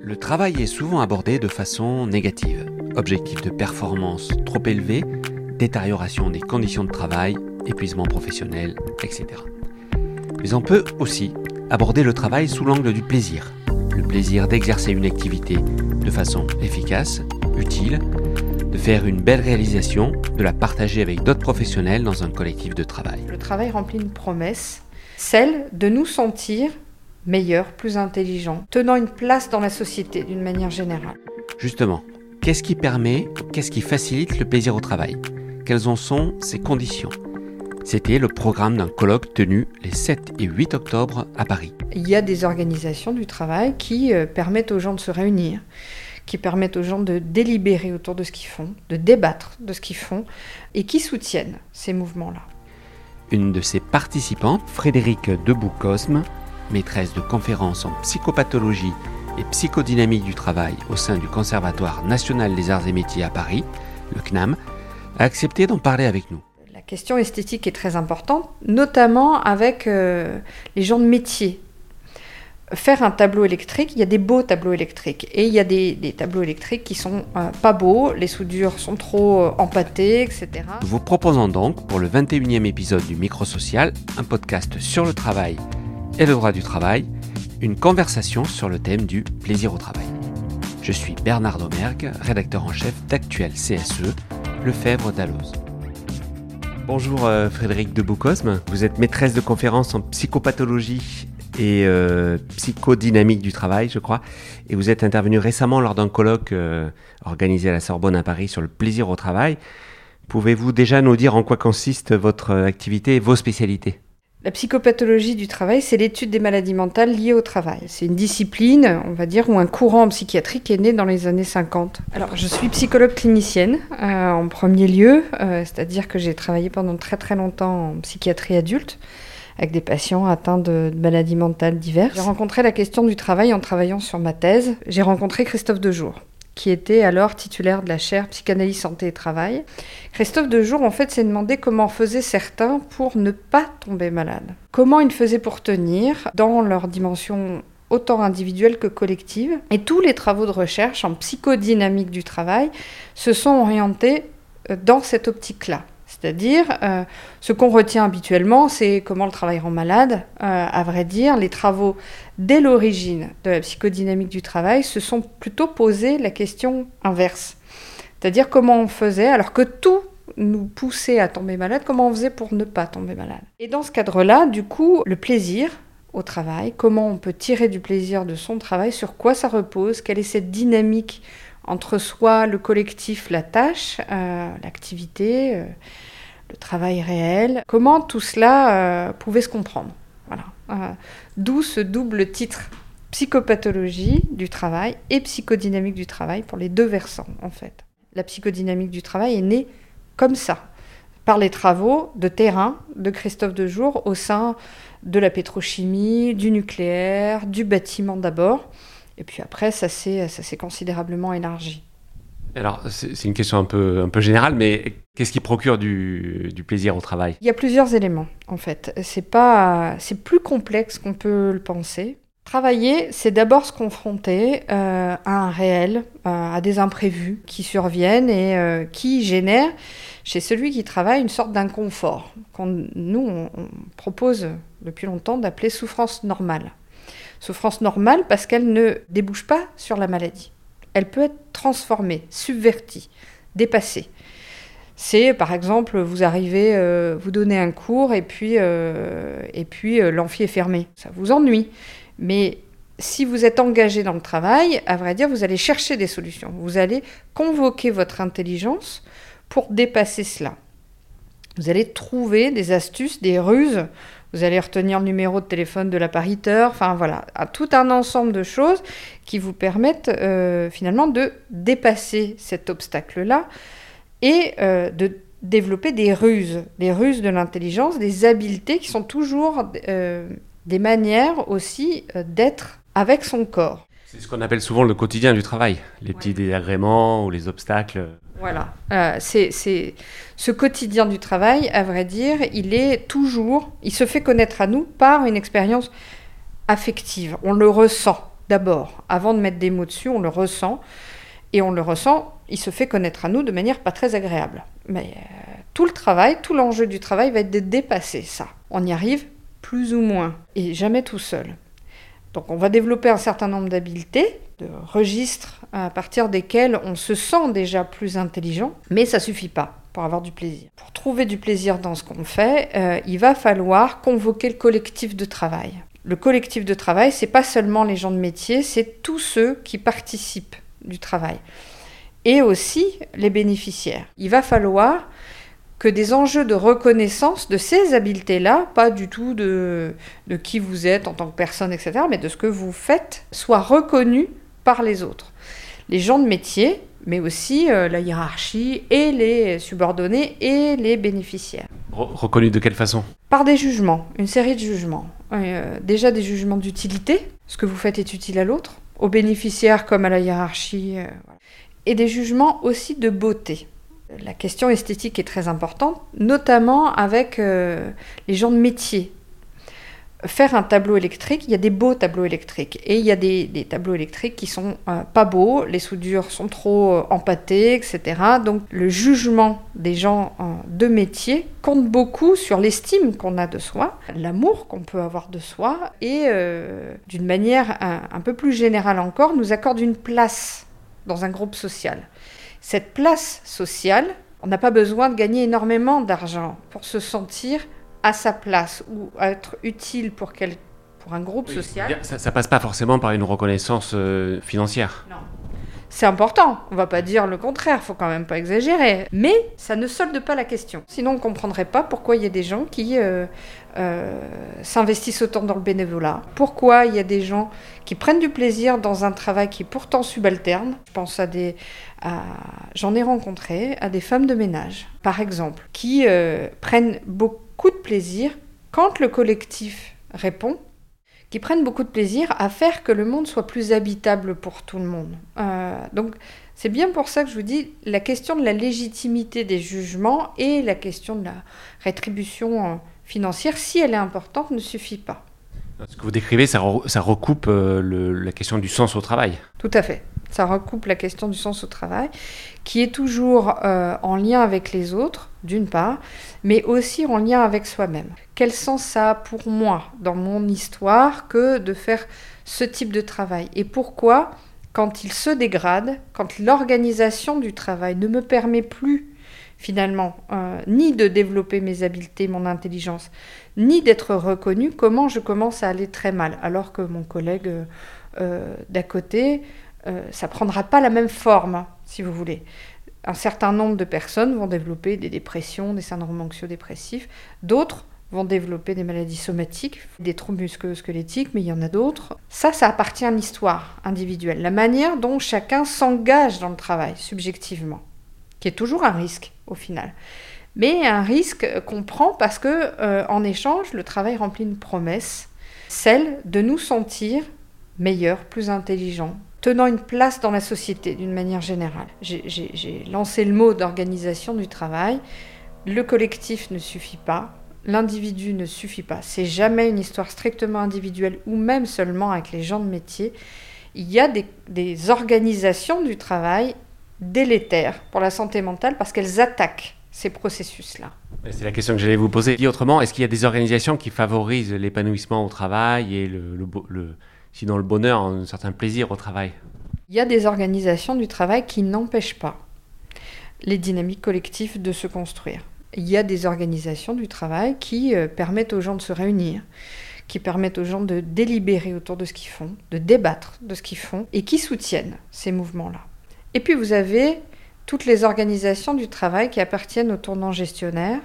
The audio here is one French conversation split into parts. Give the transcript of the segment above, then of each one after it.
Le travail est souvent abordé de façon négative. Objectif de performance trop élevé, détérioration des conditions de travail, épuisement professionnel, etc. Mais on peut aussi aborder le travail sous l'angle du plaisir. Le plaisir d'exercer une activité de façon efficace, utile, de faire une belle réalisation, de la partager avec d'autres professionnels dans un collectif de travail. Le travail remplit une promesse, celle de nous sentir meilleurs, plus intelligents, tenant une place dans la société d'une manière générale. Justement, qu'est-ce qui permet, qu'est-ce qui facilite le plaisir au travail? Quelles en sont ses conditions? C'était le programme d'un colloque tenu les 7 et 8 octobre à Paris. Il y a des organisations du travail qui euh, permettent aux gens de se réunir, qui permettent aux gens de délibérer autour de ce qu'ils font, de débattre de ce qu'ils font, et qui soutiennent ces mouvements-là. Une de ses participantes, Frédéric Debout-Cosme, maîtresse de conférences en psychopathologie et psychodynamique du travail au sein du Conservatoire national des arts et métiers à Paris, le CNAM, a accepté d'en parler avec nous. La question esthétique est très importante, notamment avec euh, les gens de métier. Faire un tableau électrique, il y a des beaux tableaux électriques et il y a des, des tableaux électriques qui sont euh, pas beaux, les soudures sont trop euh, empâtées, etc. Nous vous proposons donc pour le 21e épisode du Micro Social un podcast sur le travail et le droit du travail, une conversation sur le thème du plaisir au travail. Je suis Bernard Domergue, rédacteur en chef d'Actuel CSE, Lefebvre d'Alloz. Bonjour euh, Frédéric de Boucosme, vous êtes maîtresse de conférences en psychopathologie et euh, psychodynamique du travail, je crois, et vous êtes intervenu récemment lors d'un colloque euh, organisé à la Sorbonne à Paris sur le plaisir au travail. Pouvez-vous déjà nous dire en quoi consiste votre activité et vos spécialités? La psychopathologie du travail, c'est l'étude des maladies mentales liées au travail. C'est une discipline, on va dire, ou un courant qui est né dans les années 50. Alors, je suis psychologue clinicienne euh, en premier lieu, euh, c'est-à-dire que j'ai travaillé pendant très très longtemps en psychiatrie adulte avec des patients atteints de maladies mentales diverses. J'ai rencontré la question du travail en travaillant sur ma thèse. J'ai rencontré Christophe Dejour qui était alors titulaire de la chaire psychanalyse santé et travail. Christophe Dejour, en fait, s'est demandé comment faisaient certains pour ne pas tomber malade. Comment ils faisaient pour tenir dans leur dimension autant individuelle que collective. Et tous les travaux de recherche en psychodynamique du travail se sont orientés euh, dans cette optique-là. C'est-à-dire, euh, ce qu'on retient habituellement, c'est comment le travail rend malade. Euh, à vrai dire, les travaux dès l'origine de la psychodynamique du travail se sont plutôt posé la question inverse. C'est-à-dire comment on faisait, alors que tout nous poussait à tomber malade, comment on faisait pour ne pas tomber malade. Et dans ce cadre-là, du coup, le plaisir au travail, comment on peut tirer du plaisir de son travail, sur quoi ça repose, quelle est cette dynamique entre soi, le collectif, la tâche, euh, l'activité, euh, le travail réel. Comment tout cela euh, pouvait se comprendre. Voilà. D'où ce double titre psychopathologie du travail et psychodynamique du travail pour les deux versants en fait. La psychodynamique du travail est née comme ça, par les travaux de terrain de Christophe Dejour au sein de la pétrochimie, du nucléaire, du bâtiment d'abord, et puis après, ça s'est considérablement élargi. Alors, c'est une question un peu, un peu générale, mais qu'est-ce qui procure du, du, plaisir au travail? Il y a plusieurs éléments, en fait. C'est plus complexe qu'on peut le penser. Travailler, c'est d'abord se confronter euh, à un réel, euh, à des imprévus qui surviennent et euh, qui génèrent chez celui qui travaille une sorte d'inconfort, qu'on nous on, on propose depuis longtemps d'appeler souffrance normale. Souffrance normale parce qu'elle ne débouche pas sur la maladie. Elle peut être transformée, subvertie, dépassée. C'est par exemple, vous arrivez, euh, vous donnez un cours et puis, euh, et puis euh, l'amphi est fermé. Ça vous ennuie. Mais si vous êtes engagé dans le travail, à vrai dire, vous allez chercher des solutions. Vous allez convoquer votre intelligence pour dépasser cela. Vous allez trouver des astuces, des ruses vous allez retenir le numéro de téléphone de l'appariteur, enfin voilà, tout un ensemble de choses qui vous permettent euh, finalement de dépasser cet obstacle-là et euh, de développer des ruses, des ruses de l'intelligence, des habiletés qui sont toujours euh, des manières aussi d'être avec son corps. C'est ce qu'on appelle souvent le quotidien du travail, les petits désagréments ou les obstacles. Voilà, euh, c'est ce quotidien du travail, à vrai dire, il est toujours, il se fait connaître à nous par une expérience affective. On le ressent. d'abord. Avant de mettre des mots dessus, on le ressent. Et on le ressent, il se fait connaître à nous de manière pas très agréable. Mais euh, tout le travail, tout l'enjeu du travail va être de dépasser ça. On y arrive plus ou moins, et jamais tout seul. Donc on va développer un certain nombre d'habiletés, de registres à partir desquels on se sent déjà plus intelligent, mais ça suffit pas pour avoir du plaisir. Pour trouver du plaisir dans ce qu'on fait, euh, il va falloir convoquer le collectif de travail. Le collectif de travail, c'est pas seulement les gens de métier, c'est tous ceux qui participent du travail et aussi les bénéficiaires. Il va falloir que des enjeux de reconnaissance de ces habiletés-là, pas du tout de, de qui vous êtes en tant que personne, etc., mais de ce que vous faites, soient reconnus par les autres. Les gens de métier, mais aussi euh, la hiérarchie et les subordonnés et les bénéficiaires. reconnus de quelle façon? Par des jugements, une série de jugements. Euh, déjà des jugements d'utilité, ce que vous faites est utile à l'autre, aux bénéficiaires comme à la hiérarchie, euh, et des jugements aussi de beauté. La question esthétique est très importante, notamment avec les gens de métier. Faire un tableau électrique, il y a des beaux tableaux électriques et il y a des, tableaux électriques qui sont euh, pas beaux, les soudures sont trop euh, empâtées, etc. Donc le jugement des gens de métier compte beaucoup sur l'estime qu'on a de soi, l'amour qu'on peut avoir de soi et d'une manière un peu plus générale encore nous accorde une place dans un groupe social cette place sociale, on n'a pas besoin de gagner énormément d'argent pour se sentir à sa place ou être utile pour, pour un groupe social. Ça, ne passe pas forcément par une reconnaissance euh, financière. Non. C'est important, on va pas dire le contraire, faut quand même pas exagérer, mais ça ne solde pas la question. Sinon, on comprendrait pas pourquoi il y a des gens qui euh, euh, s'investissent autant dans le bénévolat, pourquoi il y a des gens qui prennent du plaisir dans un travail qui est pourtant subalterne. Je pense à des, j'en ai rencontré à des femmes de ménage, par exemple, qui euh, prennent beaucoup de plaisir quand le collectif répond qui prennent beaucoup de plaisir à faire que le monde soit plus habitable pour tout le monde. Euh, donc c'est bien pour ça que je vous dis la question de la légitimité des jugements et la question de la rétribution euh, financière, si elle est importante, ne suffit pas. Ce que vous décrivez, ça, recoupe la question du sens au travail. Tout à fait. Ça recoupe la question du sens au travail, qui est toujours euh, en lien avec les autres, d'une part, mais aussi en lien avec soi-même. Quel sens ça a pour moi dans mon histoire que de faire ce type de travail? Et pourquoi, quand il se dégrade, quand l'organisation du travail ne me permet plus finalement, euh, ni de développer mes habiletés, mon intelligence, ni d'être reconnu, comment je commence à aller très mal, alors que mon collègue euh, d'à côté euh, ça prendra pas la même forme, si vous voulez. Un certain nombre de personnes vont développer des dépressions, des syndromes anxio-dépressifs. D'autres vont développer des maladies somatiques, des troubles musculo-squelettiques, mais il y en a d'autres. Ça, ça appartient à l'histoire individuelle, la manière dont chacun s'engage dans le travail, subjectivement, qui est toujours un risque au final. Mais un risque qu'on prend parce que, euh, en échange, le travail remplit une promesse, celle de nous sentir meilleurs, plus intelligents, tenant une place dans la société d'une manière générale. J'ai lancé le mot d'organisation du travail. Le collectif ne suffit pas, l'individu ne suffit pas. C'est jamais une histoire strictement individuelle ou même seulement avec les gens de métier. Il y a des, organisations du travail délétères pour la santé mentale parce qu'elles attaquent ces processus-là. C'est la question que j'allais vous poser. Dit autrement, est-ce qu'il y a des organisations qui favorisent l'épanouissement au travail et le sinon le bonheur, un certain plaisir au travail. Il y a des organisations du travail qui n'empêchent pas les dynamiques collectives de se construire. Il y a des organisations du travail qui euh, permettent aux gens de se réunir, qui permettent aux gens de délibérer autour de ce qu'ils font, de débattre de ce qu'ils font, et qui soutiennent ces mouvements-là. Et puis vous avez toutes les organisations du travail qui appartiennent au tournant gestionnaire,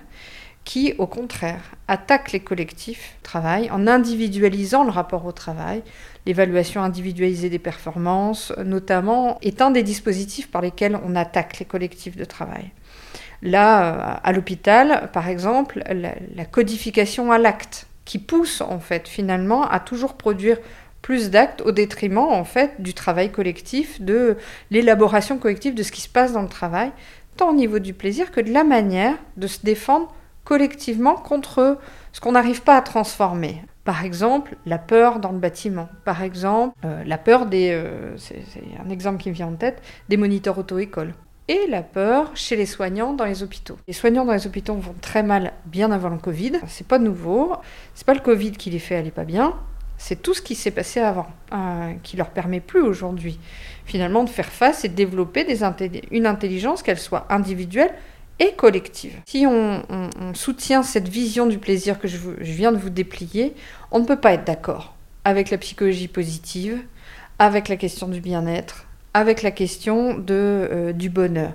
qui, au contraire, attaquent les collectifs travail en individualisant le rapport au travail, L'évaluation individualisée des performances, notamment, est un des dispositifs par lesquels on attaque les collectifs de travail. Là, euh, à l'hôpital, par exemple, la, codification à l'acte, qui pousse en fait finalement à toujours produire plus d'actes au détriment en fait du travail collectif, de l'élaboration collective de ce qui se passe dans le travail, tant au niveau du plaisir que de la manière de se défendre collectivement contre ce qu'on n'arrive pas à transformer. Par exemple, la peur dans le bâtiment. Par exemple, euh, la peur des... Euh, c'est un exemple qui me vient en tête, des moniteurs auto-école. Et la peur chez les soignants dans les hôpitaux. Les soignants dans les hôpitaux vont très mal bien avant le Covid. C'est pas nouveau. C'est pas le Covid qui les fait aller pas bien. C'est tout ce qui s'est passé avant, euh, qui leur permet plus aujourd'hui, finalement, de faire face et de développer une intelligence, qu'elle soit individuelle et collective. Si on, soutient cette vision du plaisir que je, viens de vous déplier, on ne peut pas être d'accord avec la psychologie positive, avec la question du bien-être, avec la question euh, du bonheur,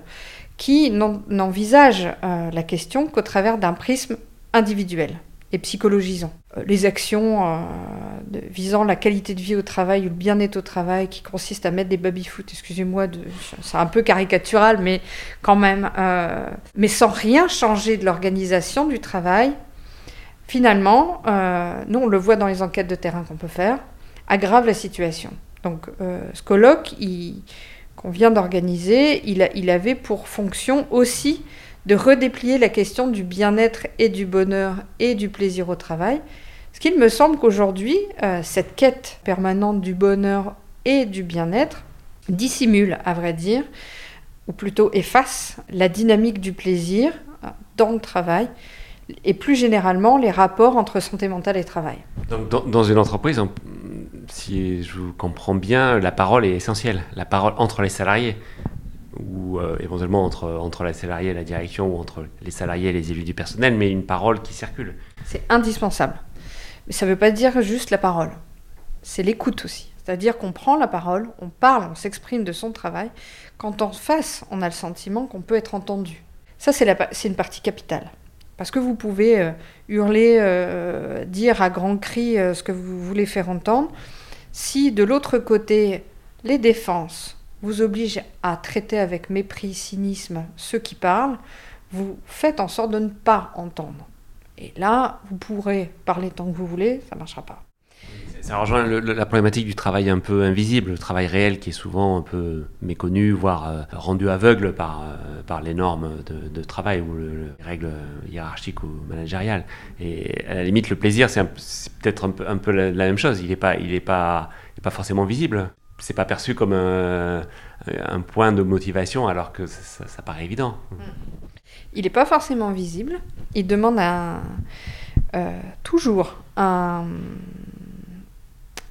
qui n'envisage euh, la question qu'au travers d'un prisme individuel et psychologisant. Euh, les actions euh, visant la qualité de vie au travail ou le bien-être au travail qui consistent à mettre des baby-foot, excusez-moi, c'est un peu caricatural, mais quand même, euh, mais sans rien changer de l'organisation du travail, finalement, nous on le voit dans les enquêtes de terrain qu'on peut faire, aggrave la situation. Donc ce colloque qu'on vient d'organiser, il avait pour fonction aussi de redéplier la question du bien-être et du bonheur et du plaisir au travail. Ce qu'il me semble qu'aujourd'hui, euh, cette quête permanente du bonheur et du bien-être dissimule, à vrai dire, ou plutôt efface la dynamique du plaisir euh, dans le travail et plus généralement les rapports entre santé mentale et travail. Donc dans, une entreprise, si je vous comprends bien, la parole est essentielle, la parole entre les salariés ou euh, éventuellement entre, la salariée et la direction, ou entre les salariés et les élus du personnel, mais une parole qui circule. C'est indispensable. Mais ça ne veut pas dire juste la parole. C'est l'écoute aussi. C'est-à-dire qu'on prend la parole, on parle, on s'exprime de son travail, quand en face, on a le sentiment qu'on peut être entendu. Ça, c'est une partie capitale. Parce que vous pouvez euh, hurler, euh, dire à grands cris ce que vous voulez faire entendre. Si de l'autre côté, les défenses, vous oblige à traiter avec mépris, cynisme ceux qui parlent, vous faites en sorte de ne pas entendre. Et là, vous pourrez parler tant que vous voulez, ça ne marchera pas. Ça rejoint la problématique du travail un peu invisible, le travail réel qui est souvent un peu méconnu, voire euh, rendu aveugle par, euh, par les normes de, travail ou les règles hiérarchiques ou managériales. Et à la limite, le plaisir, c'est peut-être un peu, la, même chose. Il n'est pas, pas, pas forcément visible c'est pas perçu comme un, point de motivation alors que ça, paraît évident. Il n'est pas forcément visible. Il demande euh, toujours un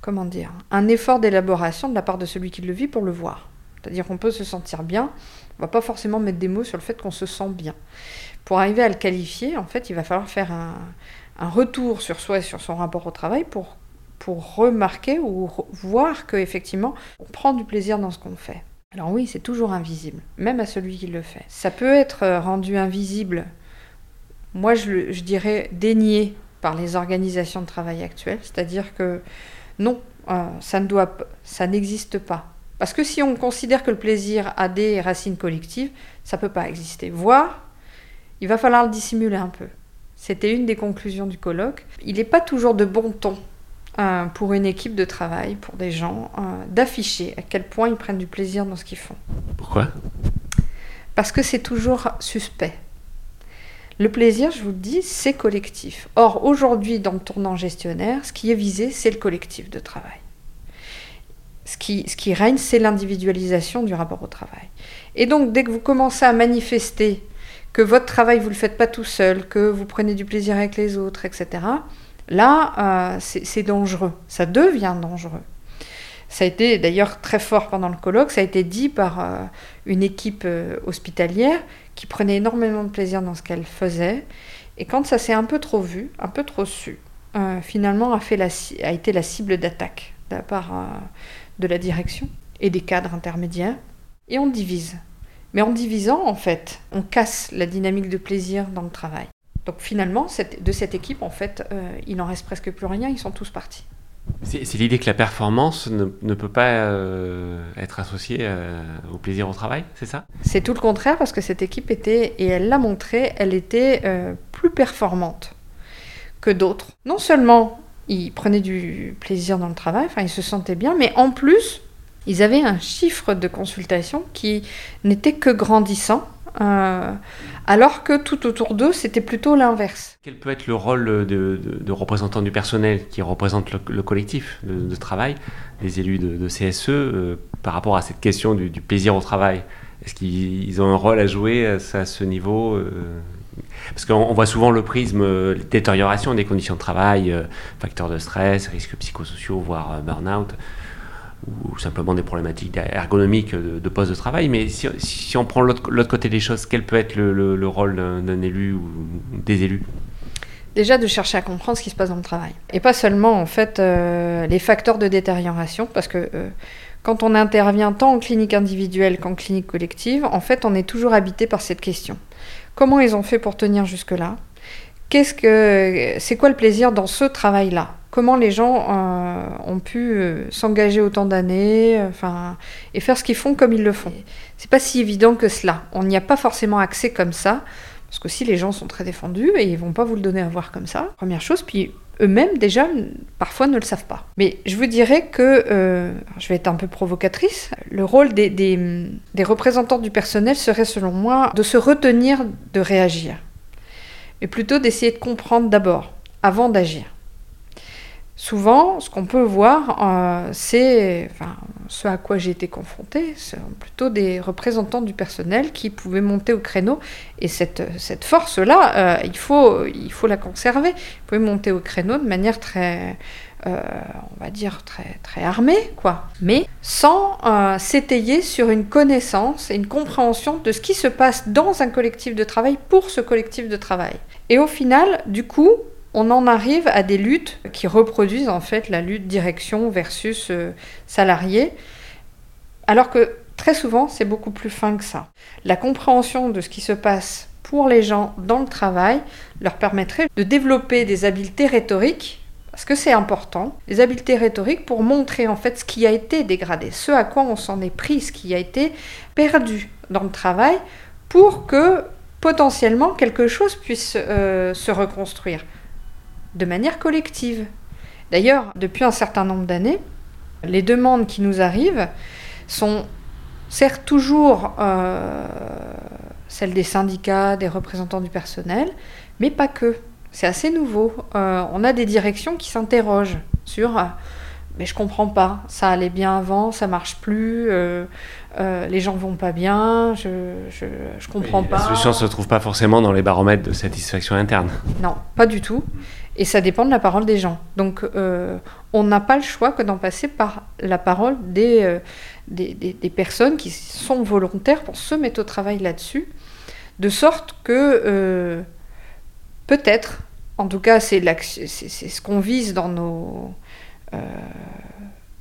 comment dire un effort d'élaboration de la part de celui qui le vit pour le voir. C'est-à-dire qu'on peut se sentir bien. On va pas forcément mettre des mots sur le fait qu'on se sent bien. Pour arriver à le qualifier, en fait, il va falloir faire un, un retour sur soi et sur son rapport au travail pour pour remarquer ou voir qu'effectivement, on prend du plaisir dans ce qu'on fait. Alors oui, c'est toujours invisible, même à celui qui le fait. Ça peut être euh, rendu invisible, moi je, dirais dénié par les organisations de travail actuelles, c'est-à-dire que non, euh, ça ne doit, ça n'existe pas. Parce que si on considère que le plaisir a des racines collectives, ça peut pas exister. Voire, il va falloir le dissimuler un peu. C'était une des conclusions du colloque. Il n'est pas toujours de bon ton euh, pour une équipe de travail, pour des gens, euh, d'afficher à quel point ils prennent du plaisir dans ce qu'ils font. Pourquoi? Parce que c'est toujours suspect. Le plaisir, je vous le dis, c'est collectif. Or, aujourd'hui, dans le tournant gestionnaire, ce qui est visé, c'est le collectif de travail. Ce qui, ce qui règne, c'est l'individualisation du rapport au travail. Et donc, dès que vous commencez à manifester que votre travail, vous ne le faites pas tout seul, que vous prenez du plaisir avec les autres, etc., Là, euh, c'est dangereux, ça devient dangereux. Ça a été d'ailleurs très fort pendant le colloque, ça a été dit par euh, une équipe euh, hospitalière qui prenait énormément de plaisir dans ce qu'elle faisait. Et quand ça s'est un peu trop vu, un peu trop su, finalement a, fait a été la cible d'attaque de la part de la direction et des cadres intermédiaires. Et on divise. Mais en divisant, en fait, on casse la dynamique de plaisir dans le travail. Donc finalement, de cette équipe, en fait, euh, il n'en reste presque plus rien, ils sont tous partis. C'est l'idée que la performance ne, peut pas euh, être associée euh, au plaisir au travail, c'est ça? C'est tout le contraire parce que cette équipe était, et elle l'a montré, elle était plus performante que d'autres. Non seulement ils prenaient du plaisir dans le travail, enfin ils se sentaient bien, mais en plus ils avaient un chiffre de consultation qui n'était que grandissant euh, alors que tout autour d'eux, c'était plutôt l'inverse. Quel peut être le rôle de, de, représentant du personnel qui représente le, collectif de, travail, des élus de, CSE, euh, par rapport à cette question du, plaisir au travail? Est-ce qu'ils ont un rôle à jouer à, ce niveau euh, Parce qu'on voit souvent le prisme détérioration des conditions de travail, facteurs de stress, risques psychosociaux, voire burn-out ou simplement des problématiques ergonomiques de, poste de travail. Mais si, on prend l'autre côté des choses, quel peut être le, rôle d'un élu ou des élus? Déjà de chercher à comprendre ce qui se passe dans le travail. Et pas seulement en fait euh, les facteurs de détérioration, parce que euh, quand on intervient tant en clinique individuelle qu'en clinique collective, en fait on est toujours habité par cette question. Comment ils ont fait pour tenir jusque-là? Qu'est-ce que c'est quoi le plaisir dans ce travail-là? Comment les gens euh, ont pu euh, s'engager autant d'années, euh, enfin, et faire ce qu'ils font comme ils le font? C'est pas si évident que cela. On n'y a pas forcément accès comme ça, parce que si les gens sont très défendus et ils vont pas vous le donner à voir comme ça, première chose, puis eux-mêmes déjà parfois ne le savent pas. Mais je vous dirais que, je vais être un peu provocatrice, le rôle des, des représentants du personnel serait selon moi de se retenir de réagir, mais plutôt d'essayer de comprendre d'abord, avant d'agir. Souvent, ce qu'on peut voir, euh, c'est ce à quoi j'ai été confrontée, c'est plutôt des représentants du personnel qui pouvaient monter au créneau. Et cette, force-là, euh, il, faut, il faut la conserver. Ils pouvaient monter au créneau de manière très, euh, on va dire, très, très quoi. Mais sans s'étayer sur une connaissance et une compréhension de ce qui se passe dans un collectif de travail pour ce collectif de travail. Et au final, du coup, on en arrive à des luttes qui reproduisent en fait la lutte direction versus euh, salarié, alors que très souvent c'est beaucoup plus fin que ça. La compréhension de ce qui se passe pour les gens dans le travail leur permettrait de développer des habiletés rhétoriques, parce que c'est important, des habiletés rhétoriques pour montrer en fait ce qui a été dégradé, ce à quoi on s'en est pris, ce qui a été perdu dans le travail, pour que potentiellement quelque chose puisse euh, se reconstruire de manière collective. D'ailleurs, depuis un certain nombre d'années, les demandes qui nous arrivent sont certes toujours euh, celles des syndicats, des représentants du personnel, mais pas que. C'est assez nouveau. Euh, on a des directions qui s'interrogent sur euh, mais je comprends pas, ça allait bien avant, ça marche plus, les gens vont pas bien, je, je, comprends pas. La solution se trouve pas forcément dans les baromètres de satisfaction interne. Non, pas du tout. Et ça dépend de la parole des gens. Donc euh, on n'a pas le choix que d'en passer par la parole des, euh, des, des, personnes qui sont volontaires pour se mettre au travail là-dessus, de sorte que euh, peut-être, en tout cas c'est ce qu'on vise dans nos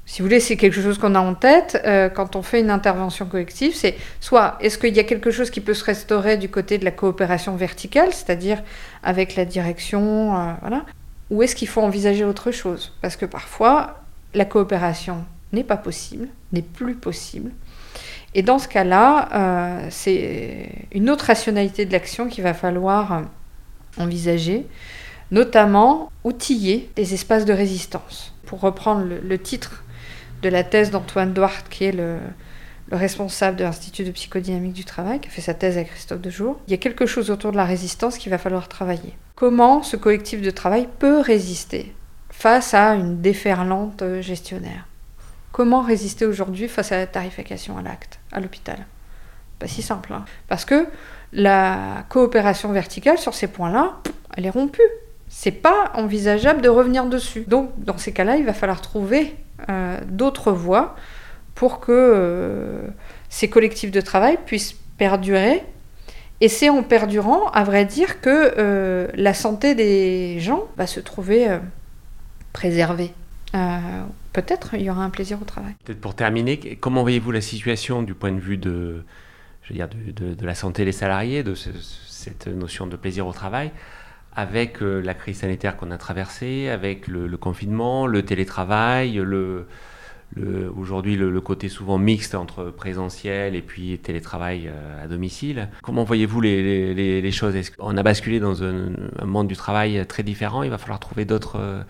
si vous voulez, c'est quelque chose qu'on a en tête euh, quand on fait une intervention collective. C'est soit est-ce qu'il y a quelque chose qui peut se restaurer du côté de la coopération verticale, c'est-à-dire avec la direction, euh, voilà, ou est-ce qu'il faut envisager autre chose? Parce que parfois, la coopération n'est pas possible, n'est plus possible. Et dans ce cas-là, euh, c'est une autre rationalité de l'action qu'il va falloir envisager, notamment outiller des espaces de résistance. Pour reprendre le titre de la thèse d'Antoine Duarte, qui est le, responsable de l'Institut de psychodynamique du travail, qui a fait sa thèse avec Christophe Dejour. Il y a quelque chose autour de la résistance qu'il va falloir travailler. Comment ce collectif de travail peut résister face à une déferlante gestionnaire? Comment résister aujourd'hui face à la tarification à l'acte, à l'hôpital? Pas si simple. Hein. Parce que la coopération verticale sur ces points-là, elle est rompue. C'est pas envisageable de revenir dessus. Donc, dans ces cas-là, il va falloir trouver euh, d'autres voies pour que euh, ces collectifs de travail puissent perdurer. Et c'est en perdurant, à vrai dire, que euh, la santé des gens va se trouver préservée. Peut-être il y aura un plaisir au travail. Peut-être pour terminer, comment voyez-vous la situation du point de vue de, je veux dire, de, la santé des salariés, de cette notion de plaisir au travail avec euh, la crise sanitaire qu'on a traversée, avec le, confinement, le télétravail, aujourd'hui le, côté souvent mixte entre présentiel et puis télétravail euh, à domicile. Comment voyez-vous les, choses? Est-ce qu'on a basculé dans un, monde du travail très différent? Il va falloir trouver d'autres euh,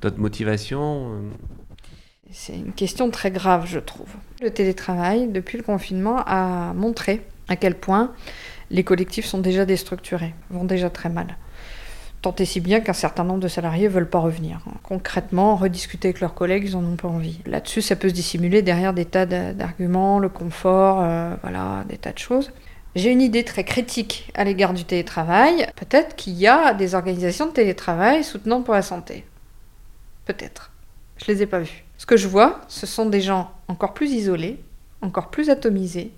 d'autres motivations C'est une question très grave, je trouve. Le télétravail, depuis le confinement, a montré à quel point les collectifs sont déjà déstructurés, vont déjà très mal. Tant et si bien qu'un certain nombre de salariés veulent pas revenir. Concrètement, rediscuter avec leurs collègues, ils n'en ont pas envie. Là-dessus, ça peut se dissimuler derrière des tas d'arguments, le confort, euh, voilà, des tas de choses. J'ai une idée très critique à l'égard du télétravail. Peut-être qu'il y a des organisations de télétravail soutenantes pour la santé. Peut-être. Je les ai pas vues. Ce que je vois, ce sont des gens encore plus isolés, encore plus atomisés,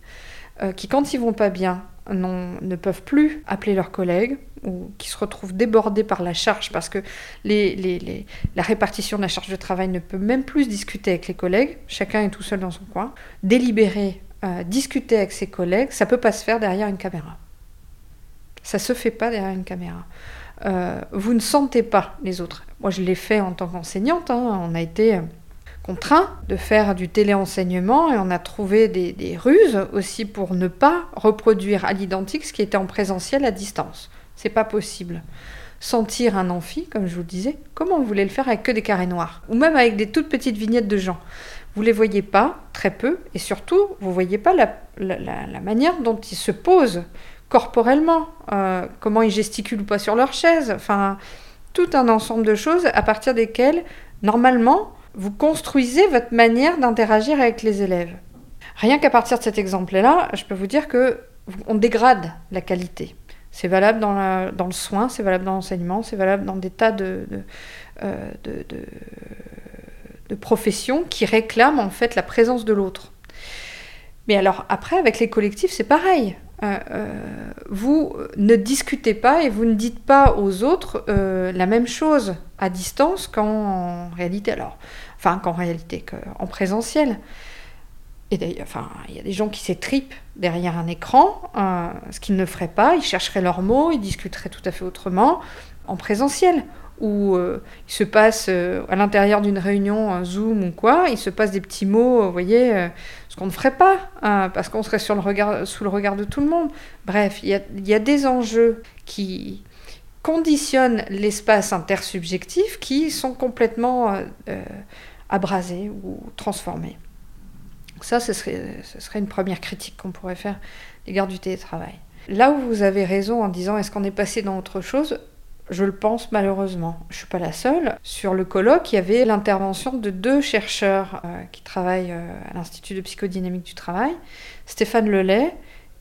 euh, qui quand ils vont pas bien ne peuvent plus appeler leurs collègues ou qui se retrouvent débordés par la charge parce que la répartition de la charge de travail ne peut même plus discuter avec les collègues, chacun est tout seul dans son coin. Délibérer, euh, discuter avec ses collègues, ça peut pas se faire derrière une caméra. Ça se fait pas derrière une caméra. Euh, vous ne sentez pas les autres. Moi, je l'ai fait en tant qu'enseignante. Hein. On a été contraint de faire du téléenseignement et on a trouvé des, ruses aussi pour ne pas reproduire à l'identique ce qui était en présentiel à distance. C'est pas possible. Sentir un amphi, comme je vous le disais, comment vous voulez le faire avec que des carrés noirs Ou même avec des toutes petites vignettes de gens? Vous les voyez pas, très peu, et surtout, vous voyez pas la, manière dont ils se posent corporellement, euh, comment ils gesticulent ou pas sur leur chaise, enfin, tout un ensemble de choses à partir desquelles, normalement, vous construisez votre manière d'interagir avec les élèves. Rien qu'à partir de cet exemple-là, je peux vous dire que on dégrade la qualité. C'est valable dans, le soin, c'est valable dans l'enseignement, c'est valable dans des tas de, euh, de, professions qui réclament en fait la présence de l'autre. Mais alors après, avec les collectifs, c'est pareil. Euh, euh, vous ne discutez pas et vous ne dites pas aux autres la même chose à distance qu'en réalité. Alors, enfin qu'en réalité, qu'en présentiel. Et d'ailleurs, enfin, il y a des gens qui s'étripent derrière un écran, euh, ce qu'ils ne feraient pas, ils chercheraient leurs mots, ils discuteraient tout à fait autrement en présentiel, où euh, il se passe euh, à l'intérieur d'une réunion, un Zoom ou quoi, il se passe des petits mots, vous voyez, qu'on ne ferait pas, hein, parce qu'on serait sur le regard, sous le regard de tout le monde. Bref, il y a, des enjeux qui, conditionnent l'espace intersubjectif qui sont complètement abrasés ou transformés. ça, ce serait, ce serait une première critique qu'on pourrait faire l'égard du télétravail. Là où vous avez raison en disant est-ce qu'on est passé dans autre chose, je le pense malheureusement. Je ne suis pas la seule. Sur le colloque, il y avait l'intervention de deux chercheurs euh, qui travaillent euh, à l'Institut de psychodynamique du travail, Stéphane Lelay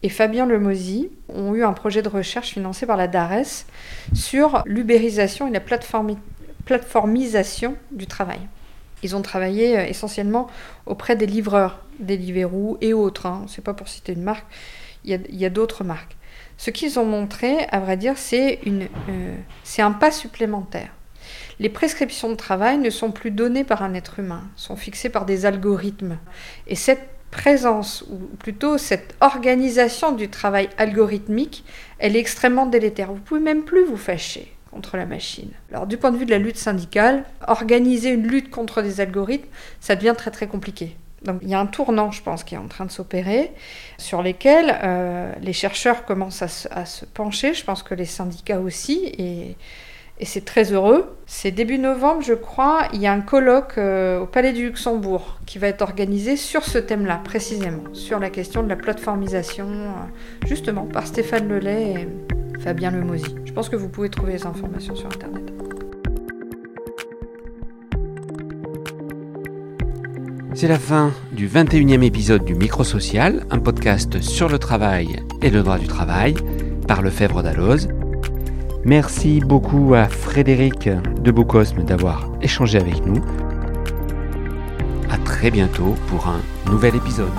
et Fabien Lemosy, ont eu un projet de recherche financé par la DARES sur l'ubérisation et la plateformisation du travail. Ils ont travaillé euh, essentiellement auprès des livreurs, des Deliveroo et autres. Hein. Ce n'est pas pour citer une marque, il y a, d'autres marques. Ce qu'ils ont montré, à vrai dire, c'est euh, un pas supplémentaire. Les prescriptions de travail ne sont plus données par un être humain, sont fixées par des algorithmes. Et cette présence, ou plutôt cette organisation du travail algorithmique, elle est extrêmement délétère. Vous pouvez même plus vous fâcher contre la machine. Alors du point de vue de la lutte syndicale, organiser une lutte contre des algorithmes, ça devient très très compliqué. Donc il y a un tournant, je pense, qui est en train de s'opérer, sur lesquels euh, les chercheurs commencent à se, pencher, je pense que les syndicats aussi, et c'est très heureux. C'est début novembre, je crois, il y a un colloque euh, au Palais du Luxembourg qui va être organisé sur ce thème-là, précisément, sur la question de la plateformisation, euh, justement par Stéphane Lelay et Fabien Lemosy. Je pense que vous pouvez trouver les informations sur Internet. C'est la fin du 21e épisode du Microsocial, un podcast sur le travail et le droit du travail par Lefebvre d'Alloz. Merci beaucoup à Frédéric de Beaucosme d'avoir échangé avec nous. À très bientôt pour un nouvel épisode.